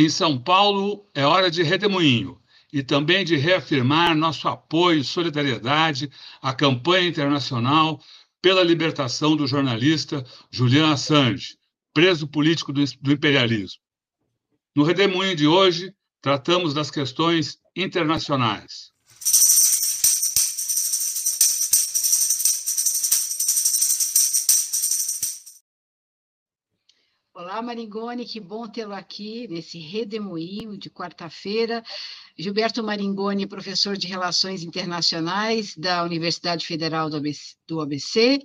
Em São Paulo, é hora de redemoinho e também de reafirmar nosso apoio e solidariedade à campanha internacional pela libertação do jornalista Julian Assange, preso político do, imperialismo. No redemoinho de hoje, tratamos das questões internacionais. Maringoni, que bom tê-lo aqui nesse redemoinho de quarta-feira. Gilberto Maringoni, professor de Relações Internacionais da Universidade Federal do ABC, do ABC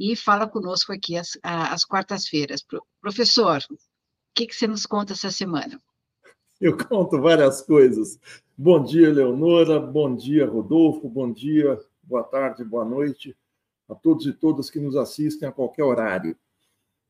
e fala conosco aqui às, às quartas-feiras. Professor, o que, que você nos conta essa semana? Eu conto várias coisas. Bom dia, Leonora, bom dia, Rodolfo, bom dia, boa tarde, boa noite a todos e todas que nos assistem a qualquer horário.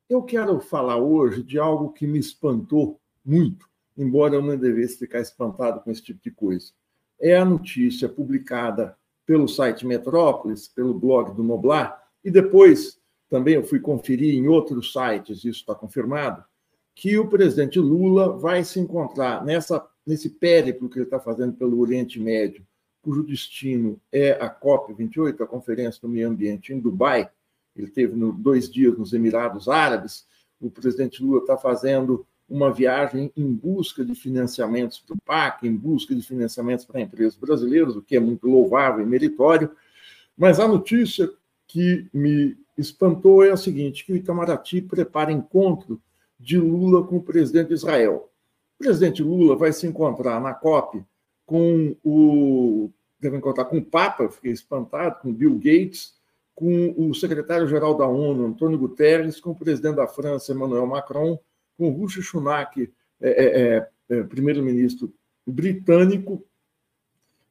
Eu quero falar hoje de algo que me espantou muito, embora eu não devesse ficar espantado com esse tipo de coisa. É a notícia publicada pelo site Metrópolis, pelo blog do Noblar, e depois também eu fui conferir em outros sites, isso está confirmado, que o presidente Lula vai se encontrar nessa, nesse périplo que ele está fazendo pelo Oriente Médio, cujo destino é a COP28, a Conferência do Meio Ambiente em Dubai, ele teve no, dois dias nos Emirados Árabes. O presidente Lula está fazendo uma viagem em busca de financiamentos para o PAC, em busca de financiamentos para empresas brasileiras, o que é muito louvável e meritório. Mas a notícia que me espantou é a seguinte: que o Itamaraty prepara encontro de Lula com o presidente de Israel. O presidente Lula vai se encontrar na COP com o. Deve encontrar com o Papa, fiquei espantado, com Bill Gates, com o secretário-geral da ONU, Antônio Guterres, com o presidente da França, Emmanuel Macron, com Rishi Sunak, é, é, é, é, primeiro-ministro britânico,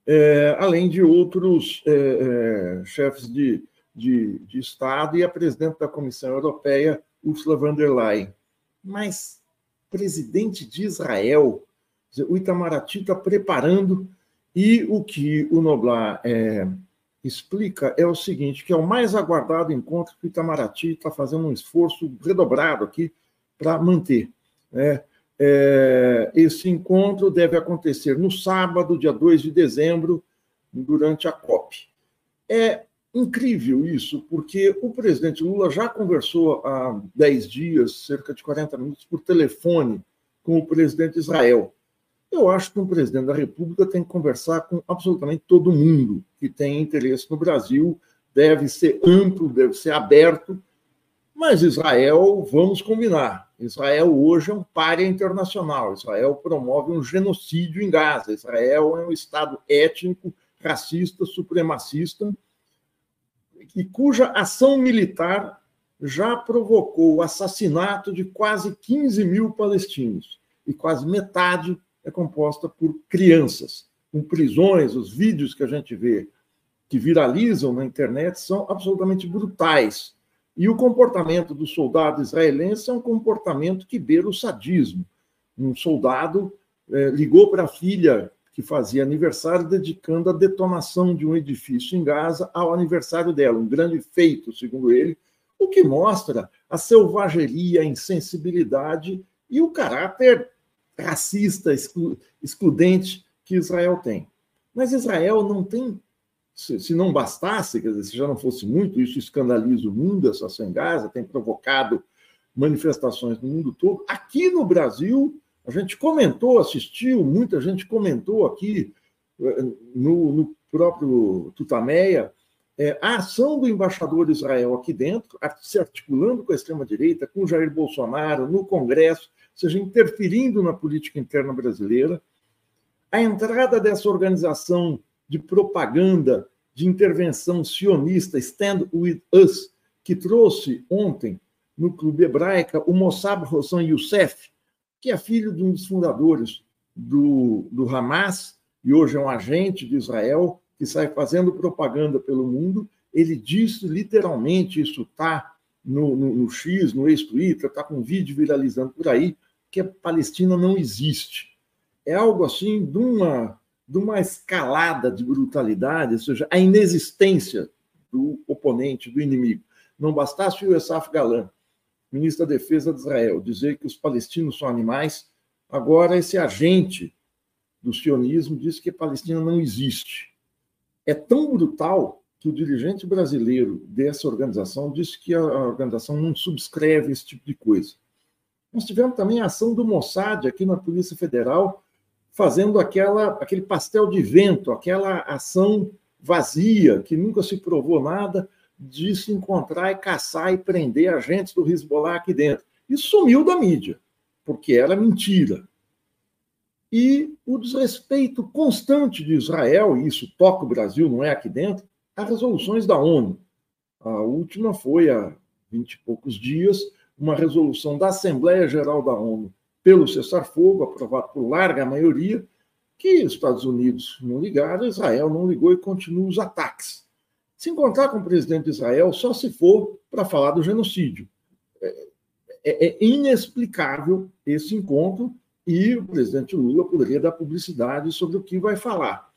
é, além de outros é, chefes de, de, de, Estado e a presidente da Comissão Europeia, Ursula von der Leyen. Mas presidente de Israel, o Itamaraty está preparando, e o que o Noblar explica é o seguinte, que é o mais aguardado encontro que o Itamaraty está fazendo um esforço redobrado aqui para manter. Né? É, esse encontro deve acontecer no sábado, dia 2 de dezembro, durante a COP. É incrível isso, porque o presidente Lula já conversou há 10 dias, cerca de 40 minutos, por telefone com o presidente de Israel. Eu acho que um presidente da República tem que conversar com absolutamente todo mundo que tem interesse no Brasil, deve ser amplo, deve ser aberto. Mas Israel, vamos combinar, Israel hoje é um párea internacional. Israel promove um genocídio em Gaza. Israel é um Estado étnico, racista, supremacista, e cuja ação militar já provocou o assassinato de quase 15 mil palestinos, e quase metade é composta por crianças, com prisões. Os vídeos que a gente vê que viralizam na internet são absolutamente brutais. E o comportamento do soldado israelense é um comportamento que beira o sadismo. Um soldado é, ligou para a filha que fazia aniversário, dedicando a detonação de um edifício em Gaza ao aniversário dela, um grande feito, segundo ele, o que mostra a selvageria, a insensibilidade e o caráter racista, excludente que Israel tem. Mas Israel não tem, se não bastasse, quer dizer, se já não fosse muito, isso escandaliza o mundo, essa ação em Gaza, tem provocado manifestações no mundo todo. Aqui no Brasil, a gente comentou, assistiu, muita gente comentou aqui eh, no, no próprio Tutameia, é, a ação do embaixador de Israel aqui dentro, se articulando com a extrema-direita, com Jair Bolsonaro, no Congresso, seja, interferindo na política interna brasileira. A entrada dessa organização de propaganda, de intervenção sionista, Stand With Us, que trouxe ontem no Clube Hebraica o Mossab Hossan Youssef, que é filho de um dos fundadores do, do Hamas e hoje é um agente de Israel que sai fazendo propaganda pelo mundo. Ele disse literalmente, isso está no, no, no, X, no ex-Twitter, está com um vídeo viralizando por aí, que a Palestina não existe. É algo assim de uma, de uma escalada de brutalidade, ou seja, a inexistência do oponente, do inimigo. Não bastasse o Esaf Galan, ministro da Defesa de Israel, dizer que os palestinos são animais, Agora, esse agente do sionismo diz que a Palestina não existe. É tão brutal que o dirigente brasileiro dessa organização disse que a organização não subscreve esse tipo de coisa. Nós tivemos também a ação do Mossad aqui na Polícia Federal, fazendo aquela, aquele pastel de vento, aquela ação vazia, que nunca se provou nada, de se encontrar e caçar e prender agentes do Hezbollah aqui dentro. Isso sumiu da mídia porque era mentira. E o desrespeito constante de Israel, e isso toca o Brasil, não é aqui dentro, a resoluções da ONU. A última foi há vinte e poucos dias, uma resolução da Assembleia Geral da ONU pelo cessar-fogo, aprovado por larga maioria, que os Estados Unidos não ligaram, Israel não ligou e continua os ataques. Se encontrar com o presidente de Israel só se for para falar do genocídio. É, é, é inexplicável esse encontro e o presidente Lula poderia dar publicidade sobre o que vai falar.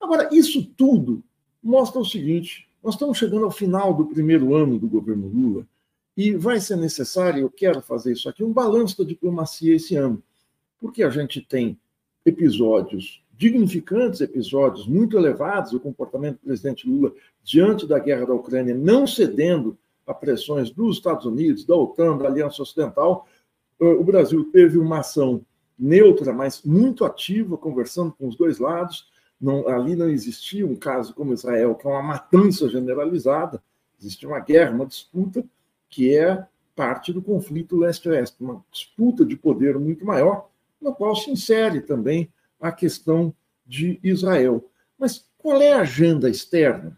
Agora, isso tudo mostra o seguinte: nós estamos chegando ao final do primeiro ano do governo Lula e vai ser necessário, eu quero fazer isso aqui, um balanço da diplomacia esse ano, porque a gente tem episódios dignificantes, episódios muito elevados, o comportamento do presidente Lula diante da guerra da Ucrânia não cedendo a pressões dos Estados Unidos, da OTAN, da Aliança Ocidental, eh, o Brasil teve uma ação neutra, mas muito ativa, conversando com os dois lados. Não, ali não existia um caso como Israel, que é uma matança generalizada, existia uma guerra, uma disputa, que é parte do conflito leste-oeste, uma disputa de poder muito maior, na qual se insere também a questão de Israel. Mas qual é a agenda externa?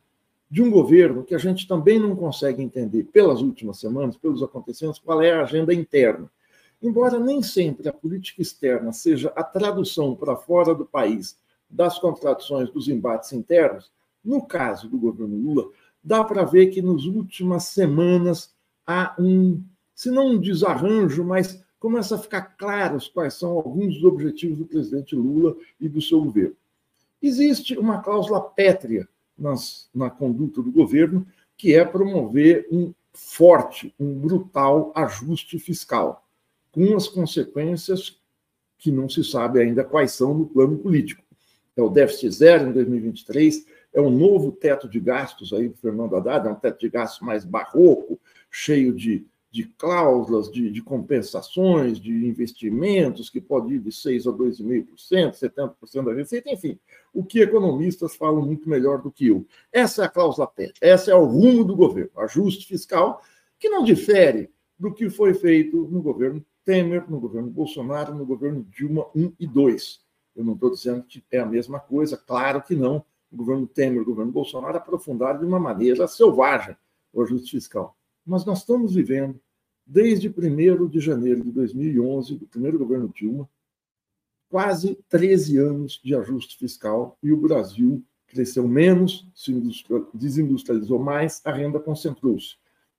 de um governo que a gente também não consegue entender pelas últimas semanas, pelos acontecimentos, qual é a agenda interna. Embora nem sempre a política externa seja a tradução para fora do país das contradições dos embates internos, no caso do governo Lula, dá para ver que nas últimas semanas há um, se não um desarranjo, mas começa a ficar claros quais são alguns dos objetivos do presidente Lula e do seu governo. Existe uma cláusula pétrea nas, na conduta do governo, que é promover um forte, um brutal ajuste fiscal, com as consequências que não se sabe ainda quais são no plano político. É o déficit zero em 2023, é um novo teto de gastos aí do Fernando Haddad, é um teto de gastos mais barroco, cheio de de cláusulas de, de, compensações, de investimentos, que pode ir de 6% a 2,5%, 70% da receita, enfim, o que economistas falam muito melhor do que eu. Essa é a cláusula PET, essa é o rumo do governo, ajuste fiscal, que não difere do que foi feito no governo Temer, no governo Bolsonaro, no governo Dilma 1 e 2. Eu não estou dizendo que é a mesma coisa, claro que não. O governo Temer o governo Bolsonaro aprofundaram de uma maneira selvagem o ajuste fiscal. Mas nós estamos vivendo desde 1 de janeiro de 2011, do primeiro governo Dilma, quase 13 anos de ajuste fiscal e o Brasil cresceu menos, se desindustrializou mais, a renda concentrou-se.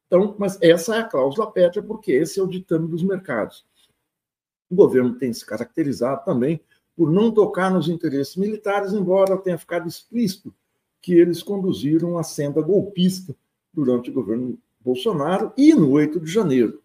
Então, mas essa é a cláusula pétrea, porque esse é o ditame dos mercados. O governo tem se caracterizado também por não tocar nos interesses militares, embora tenha ficado explícito que eles conduziram a senda golpista durante o governo Bolsonaro e no 8 de janeiro.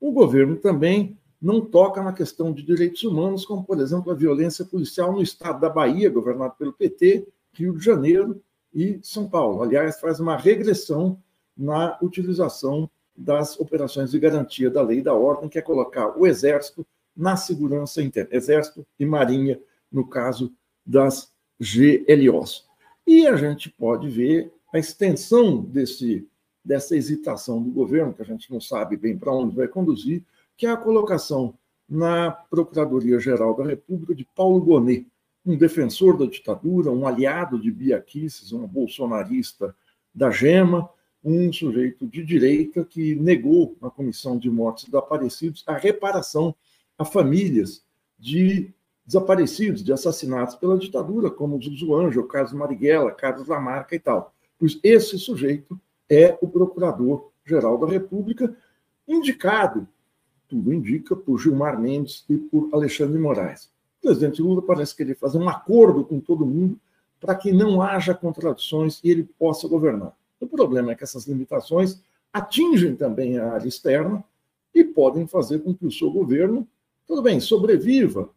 O governo também não toca na questão de direitos humanos, como, por exemplo, a violência policial no estado da Bahia, governado pelo PT, Rio de Janeiro e São Paulo. Aliás, faz uma regressão na utilização das operações de garantia da lei e da ordem, que é colocar o Exército na segurança interna, Exército e Marinha, no caso das GLOs. E a gente pode ver a extensão desse dessa hesitação do governo, que a gente não sabe bem para onde vai conduzir, que é a colocação na Procuradoria-Geral da República de Paulo Gonet, um defensor da ditadura, um aliado de Bia Kicis, um bolsonarista da Gema, um sujeito de direita que negou na Comissão de Mortes Desaparecidos a reparação a famílias de desaparecidos, de assassinatos pela ditadura, como o Zuzu Anjo, Carlos Marighella, Carlos Lamarca e tal. Pois esse sujeito é o Procurador-Geral da República, indicado, tudo indica, por Gilmar Mendes e por Alexandre Moraes. O presidente Lula parece querer fazer um acordo com todo mundo para que não haja contradições e ele possa governar. O problema é que essas limitações atingem também a área externa e podem fazer com que o seu governo Tudo bem, sobreviva,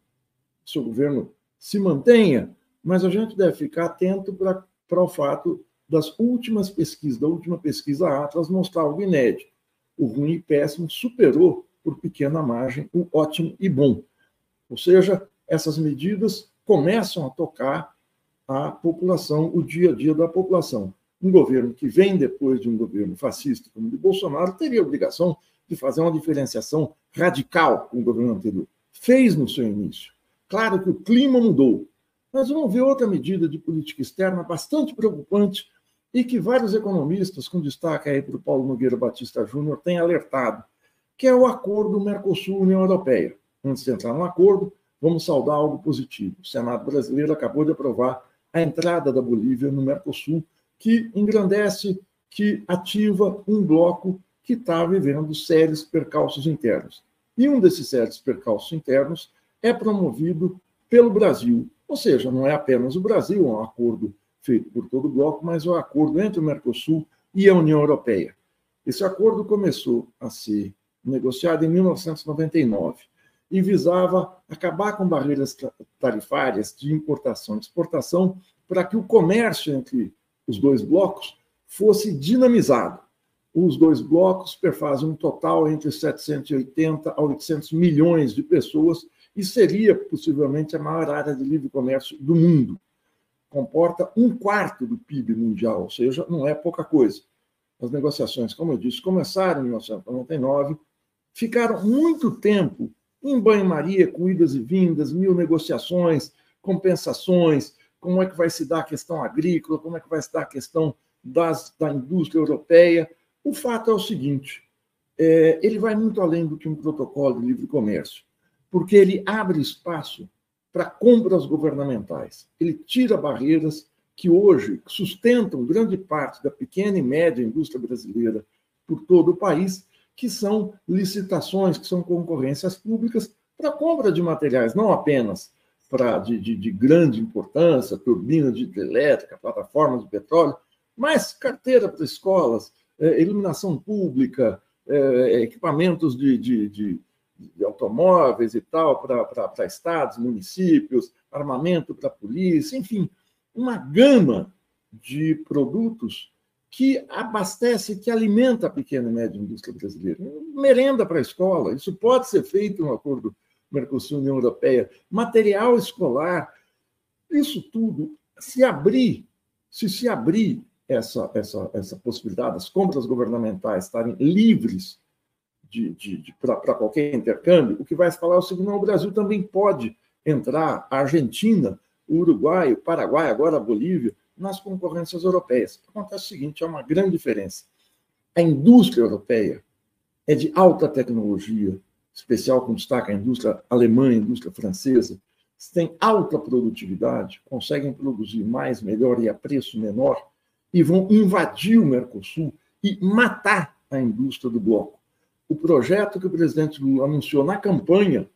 se o governo se mantenha, mas a gente deve ficar atento para o fato das últimas pesquisas, da última pesquisa Atlas, mostrar algo inédito. O ruim e péssimo superou por pequena margem o ótimo e bom. Ou seja, essas medidas começam a tocar a população, o dia a dia da população. Um governo que vem depois de um governo fascista como o de Bolsonaro teria a obrigação de fazer uma diferenciação radical com o governo anterior. Fez no seu início. Claro que o clima mudou, mas vamos ver outra medida de política externa bastante preocupante e que vários economistas, com destaque aí para o Paulo Nogueira Batista Júnior, têm alertado, que é o acordo Mercosul-União Europeia. Antes de entrar no acordo, vamos saudar algo positivo. O Senado brasileiro acabou de aprovar a entrada da Bolívia no Mercosul, que engrandece, que ativa um bloco que está vivendo sérios percalços internos. E um desses sérios percalços internos é promovido pelo Brasil. Ou seja, não é apenas o Brasil, é um acordo feito por todo o bloco, mas é um acordo entre o Mercosul e a União Europeia. Esse acordo começou a ser negociado em 1999 e visava acabar com barreiras tarifárias de importação e exportação para que o comércio entre os dois blocos fosse dinamizado. Os dois blocos perfazem um total entre 780 a 800 milhões de pessoas e seria possivelmente a maior área de livre comércio do mundo. Comporta um quarto do PIB mundial, ou seja, não é pouca coisa. As negociações, como eu disse, começaram em 1999, ficaram muito tempo em banho-maria, com idas e vindas, mil negociações, compensações, como é que vai se dar a questão agrícola, como é que vai se dar a questão das, da indústria europeia. O fato é o seguinte: é, ele vai muito além do que um protocolo de livre comércio, porque ele abre espaço para compras governamentais. Ele tira barreiras que hoje sustentam grande parte da pequena e média indústria brasileira por todo o país, que são licitações, que são concorrências públicas para compra de materiais, não apenas pra, de, de, de grande importância, turbinas de hidrelétrica, plataformas de petróleo, mas carteira para escolas, é, iluminação pública, é, equipamentos de, de, de, de, automóveis e tal para estados, municípios, armamento para polícia, enfim, uma gama de produtos que abastece, que alimenta a pequena e média indústria brasileira. Merenda para a escola, isso pode ser feito no acordo Mercosul União Europeia, material escolar, isso tudo, se abrir, se se abrir essa, essa, essa possibilidade das compras governamentais estarem livres de, de, de para qualquer intercâmbio, o que vai falar é o seguinte: não, o Brasil também pode entrar, a Argentina, o Uruguai, o Paraguai, agora a Bolívia, nas concorrências europeias. Acontece o seguinte: há uma grande diferença. A indústria europeia é de alta tecnologia, especial com destaque a indústria alemã, a indústria francesa, têm alta produtividade, conseguem produzir mais, melhor e a preço menor, e vão invadir o Mercosul e matar a indústria do bloco. O projeto que o presidente Lula anunciou na campanha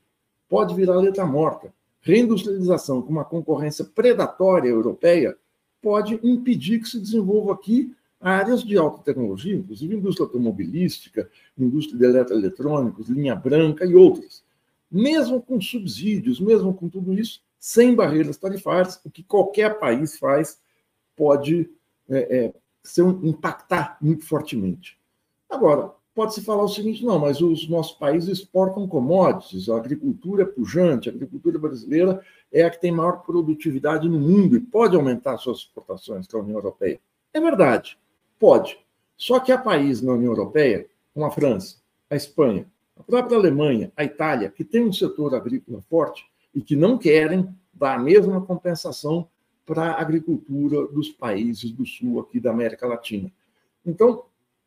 pode virar letra morta. Reindustrialização com uma concorrência predatória europeia pode impedir que se desenvolva aqui áreas de alta tecnologia, inclusive indústria automobilística, indústria de eletroeletrônicos, linha branca e outras. Mesmo com subsídios, mesmo com tudo isso, sem barreiras tarifárias, o que qualquer país faz pode é, é, ser impactar muito fortemente. Agora, pode-se falar o seguinte: não, mas os nossos países exportam commodities, a agricultura é pujante, a agricultura brasileira é a que tem maior produtividade no mundo e pode aumentar suas exportações para a União Europeia. É verdade. Pode. Só que há países na União Europeia, como a França, a Espanha, a própria Alemanha, a Itália, que tem um setor agrícola forte e que não querem dar a mesma compensação para a agricultura dos países do sul aqui da América Latina. Então,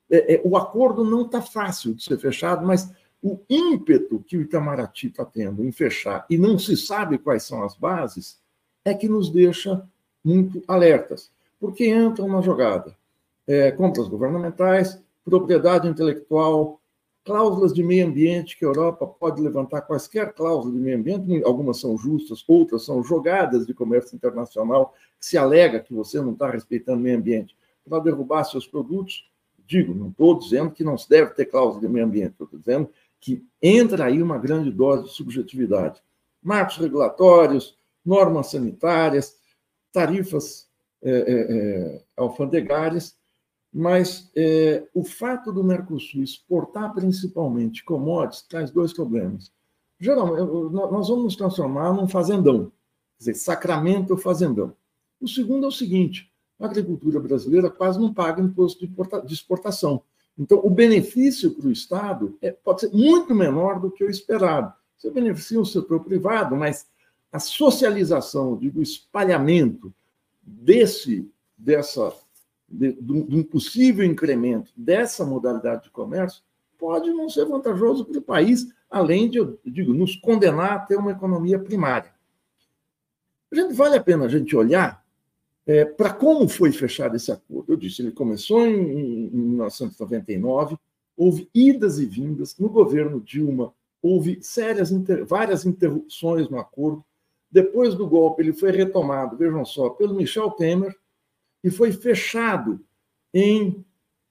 é, é, o acordo não está fácil de ser fechado, mas o ímpeto que o Itamaraty está tendo em fechar e não se sabe quais são as bases é que nos deixa muito alertas, porque entram na jogada é, compras governamentais, propriedade intelectual, cláusulas de meio ambiente, que a Europa pode levantar quaisquer cláusulas de meio ambiente, algumas são justas, outras são jogadas de comércio internacional, que se alega que você não está respeitando o meio ambiente, para derrubar seus produtos. Digo, não estou dizendo que não se deve ter cláusula de meio ambiente, estou dizendo que entra aí uma grande dose de subjetividade. Marcos regulatórios, normas sanitárias, tarifas é, é, alfandegárias, mas é, o fato do Mercosul exportar principalmente commodities traz dois problemas. Geralmente, nós vamos nos transformar num fazendão, quer dizer, sacramento fazendão. O segundo é o seguinte: a agricultura brasileira quase não paga imposto de exportação. Então, o benefício para o Estado é, pode ser muito menor do que o esperado. Você beneficia o setor privado, mas a socialização, digo, o espalhamento desse, dessa, de, um possível incremento dessa modalidade de comércio pode não ser vantajoso para o país, além de, eu digo, nos condenar a ter uma economia primária. A gente, vale a pena a gente olhar é, para como foi fechado esse acordo. Eu disse, ele começou em, em 1999, houve idas e vindas. No governo Dilma, houve sérias, várias interrupções no acordo. Depois do golpe, ele foi retomado, vejam só, pelo Michel Temer e foi fechado em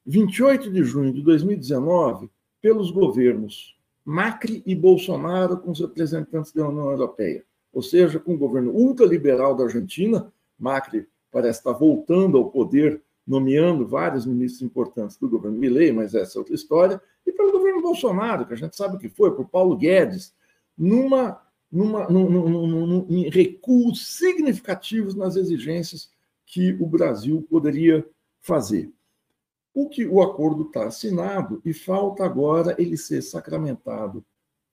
28 de junho de 2019 pelos governos Macri e Bolsonaro com os representantes da União Europeia. Ou seja, com o governo ultraliberal da Argentina, Macri parece estar voltando ao poder, nomeando vários ministros importantes do governo Milei, mas essa é outra história, e pelo governo Bolsonaro, que a gente sabe o que foi, por Paulo Guedes, numa numa, num, num, num, em recuos significativos nas exigências que o Brasil poderia fazer. O que o acordo está assinado e falta agora ele ser sacramentado,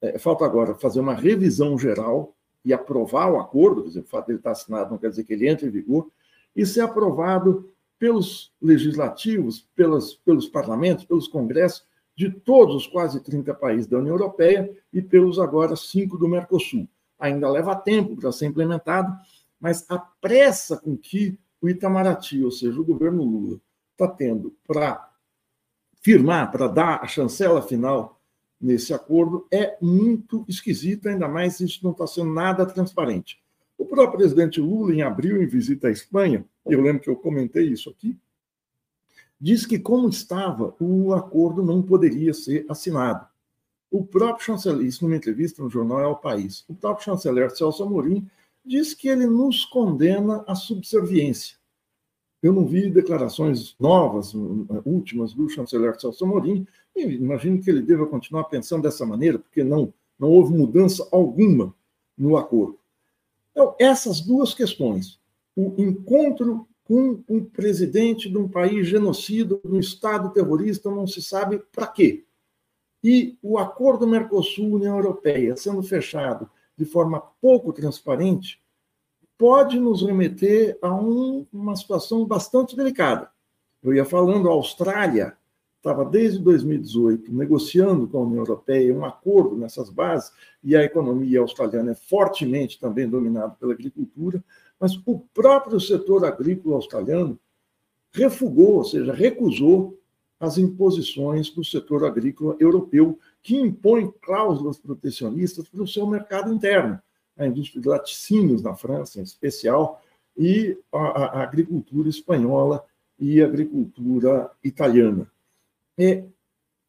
é, falta agora fazer uma revisão geral e aprovar o acordo, quer dizer, o fato de ele estar assinado não quer dizer que ele entre em vigor, e ser aprovado pelos legislativos, pelos, pelos parlamentos, pelos congressos, de todos os quase 30 países da União Europeia e pelos agora cinco do Mercosul. Ainda leva tempo para ser implementado, mas a pressa com que o Itamaraty, ou seja, o governo Lula, está tendo para firmar, para dar a chancela final nesse acordo, é muito esquisita, ainda mais isso não está sendo nada transparente. O próprio presidente Lula, em abril, em visita à Espanha, eu lembro que eu comentei isso aqui, diz que, como estava, o acordo não poderia ser assinado. O próprio chanceler, isso numa entrevista no jornal É o País, o próprio chanceler Celso Amorim diz que ele nos condena à subserviência. Eu não vi declarações novas, últimas, do chanceler Celso Amorim, e imagino que ele deva continuar pensando dessa maneira, porque não, não houve mudança alguma no acordo. Então, essas duas questões, o encontro com um presidente de um país genocida, de um Estado terrorista, não se sabe para quê. E o acordo Mercosul-União Europeia sendo fechado de forma pouco transparente, pode nos remeter a um, uma situação bastante delicada. Eu ia falando, a Austrália estava desde 2018 negociando com a União Europeia um acordo nessas bases, e a economia australiana é fortemente também dominada pela agricultura, mas o próprio setor agrícola australiano refugou, ou seja, recusou as imposições do setor agrícola europeu, que impõe cláusulas protecionistas para o seu mercado interno, a indústria de laticínios na França, em especial, e a, a agricultura espanhola e a agricultura italiana. É,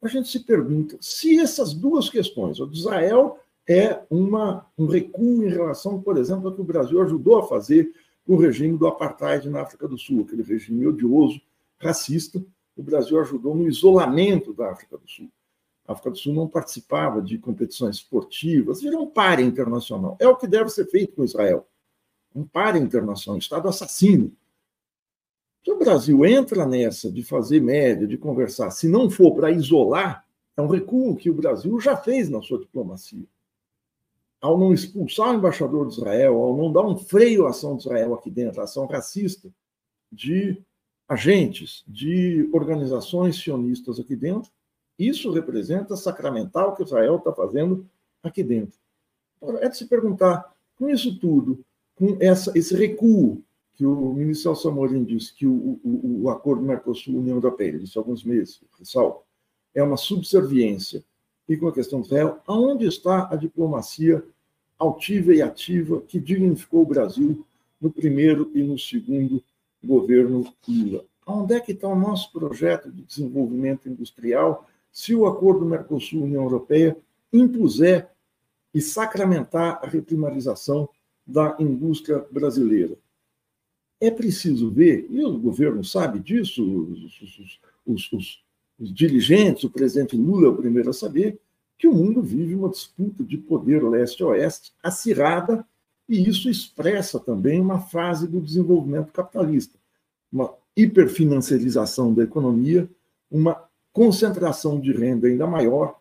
a gente se pergunta se essas duas questões, o de Israel é uma, um recuo em relação, por exemplo, ao que o Brasil ajudou a fazer com o regime do apartheid na África do Sul, aquele regime odioso, racista. O Brasil ajudou no isolamento da África do Sul. A África do Sul não participava de competições esportivas, virou um pare internacional. É o que deve ser feito com Israel. Um pare internacional, um Estado assassino. Se o Brasil entra nessa de fazer média, de conversar, se não for para isolar, é um recuo que o Brasil já fez na sua diplomacia ao não expulsar o embaixador de Israel, ao não dar um freio à ação de Israel aqui dentro, a ação racista de agentes, de organizações sionistas aqui dentro, isso representa sacramental que Israel está fazendo aqui dentro. é de se perguntar, com isso tudo, com essa, esse recuo que o ministro Samorim disse que o, o, o acordo Mercosul-União Europeia, disse há alguns meses, ressalvo, é uma subserviência e com a questão de Israel, aonde está a diplomacia altiva e ativa que dignificou o Brasil no primeiro e no segundo governo Lula? Onde é que está o nosso projeto de desenvolvimento industrial se o acordo Mercosul-União Europeia impuser e sacramentar a reprimarização da indústria brasileira. É preciso ver, e o governo sabe disso, os, os, os, os dirigentes, o presidente Lula é o primeiro a saber, que o mundo vive uma disputa de poder leste-oeste acirrada, e isso expressa também uma fase do desenvolvimento capitalista, uma hiperfinanciarização da economia, uma concentração de renda ainda maior,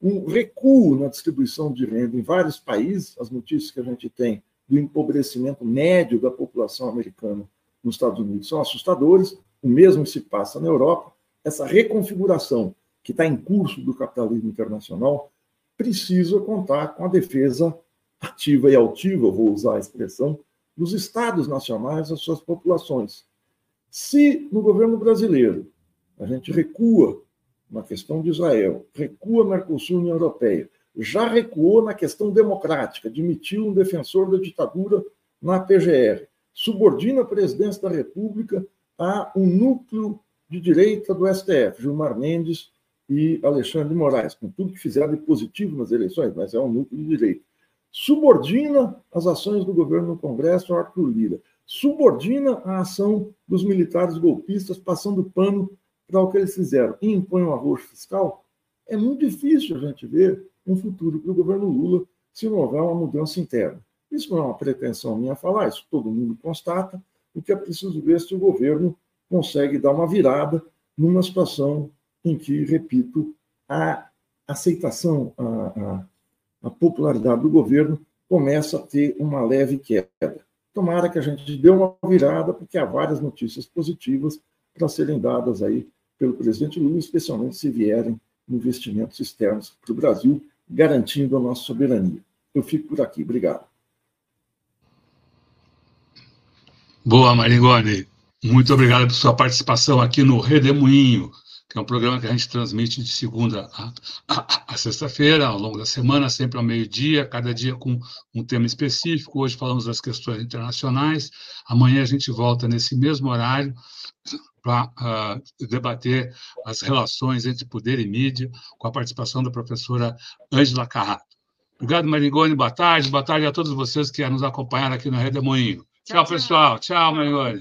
um recuo na distribuição de renda em vários países, as notícias que a gente tem do empobrecimento médio da população americana nos Estados Unidos são assustadores, o mesmo se passa na Europa. Essa reconfiguração que está em curso do capitalismo internacional precisa contar com a defesa ativa e altiva, vou usar a expressão, dos estados nacionais, das suas populações. Se no governo brasileiro a gente recua na questão de Israel, recua Mercosul União Europeia, já recuou na questão democrática, admitiu um defensor da ditadura na PGR, subordina a presidência da República a um núcleo de direita do STF, Gilmar Mendes e Alexandre de Moraes, com tudo que fizeram de positivo nas eleições, mas é um núcleo de direita. Subordina as ações do governo no Congresso ao Arthur Lira. Subordina a ação dos militares golpistas, passando pano para o que eles fizeram. E impõe um arroxo fiscal. É muito difícil a gente ver um futuro para o governo Lula se não houver uma mudança interna. Isso não é uma pretensão minha falar, isso todo mundo constata. O que é preciso ver se o governo consegue dar uma virada numa situação em que, repito, a aceitação, a, a, a popularidade do governo começa a ter uma leve queda. Tomara que a gente dê uma virada, porque há várias notícias positivas para serem dadas aí pelo presidente Lula, especialmente se vierem investimentos externos para o Brasil, garantindo a nossa soberania. Eu fico por aqui. Obrigado. Boa, Maringoni. Muito obrigado por sua participação aqui no Redemoinho, que é um programa que a gente transmite de segunda a, a, a sexta-feira, ao longo da semana, sempre ao meio-dia, cada dia com um tema específico. Hoje falamos das questões internacionais. Amanhã a gente volta nesse mesmo horário para uh, debater as relações entre poder e mídia, com a participação da professora Ângela Carrato. Obrigado, Marigone. Boa tarde. Boa tarde a todos vocês que nos acompanharam aqui no Redemoinho. Tchau, tchau, pessoal. Tchau, Marigone.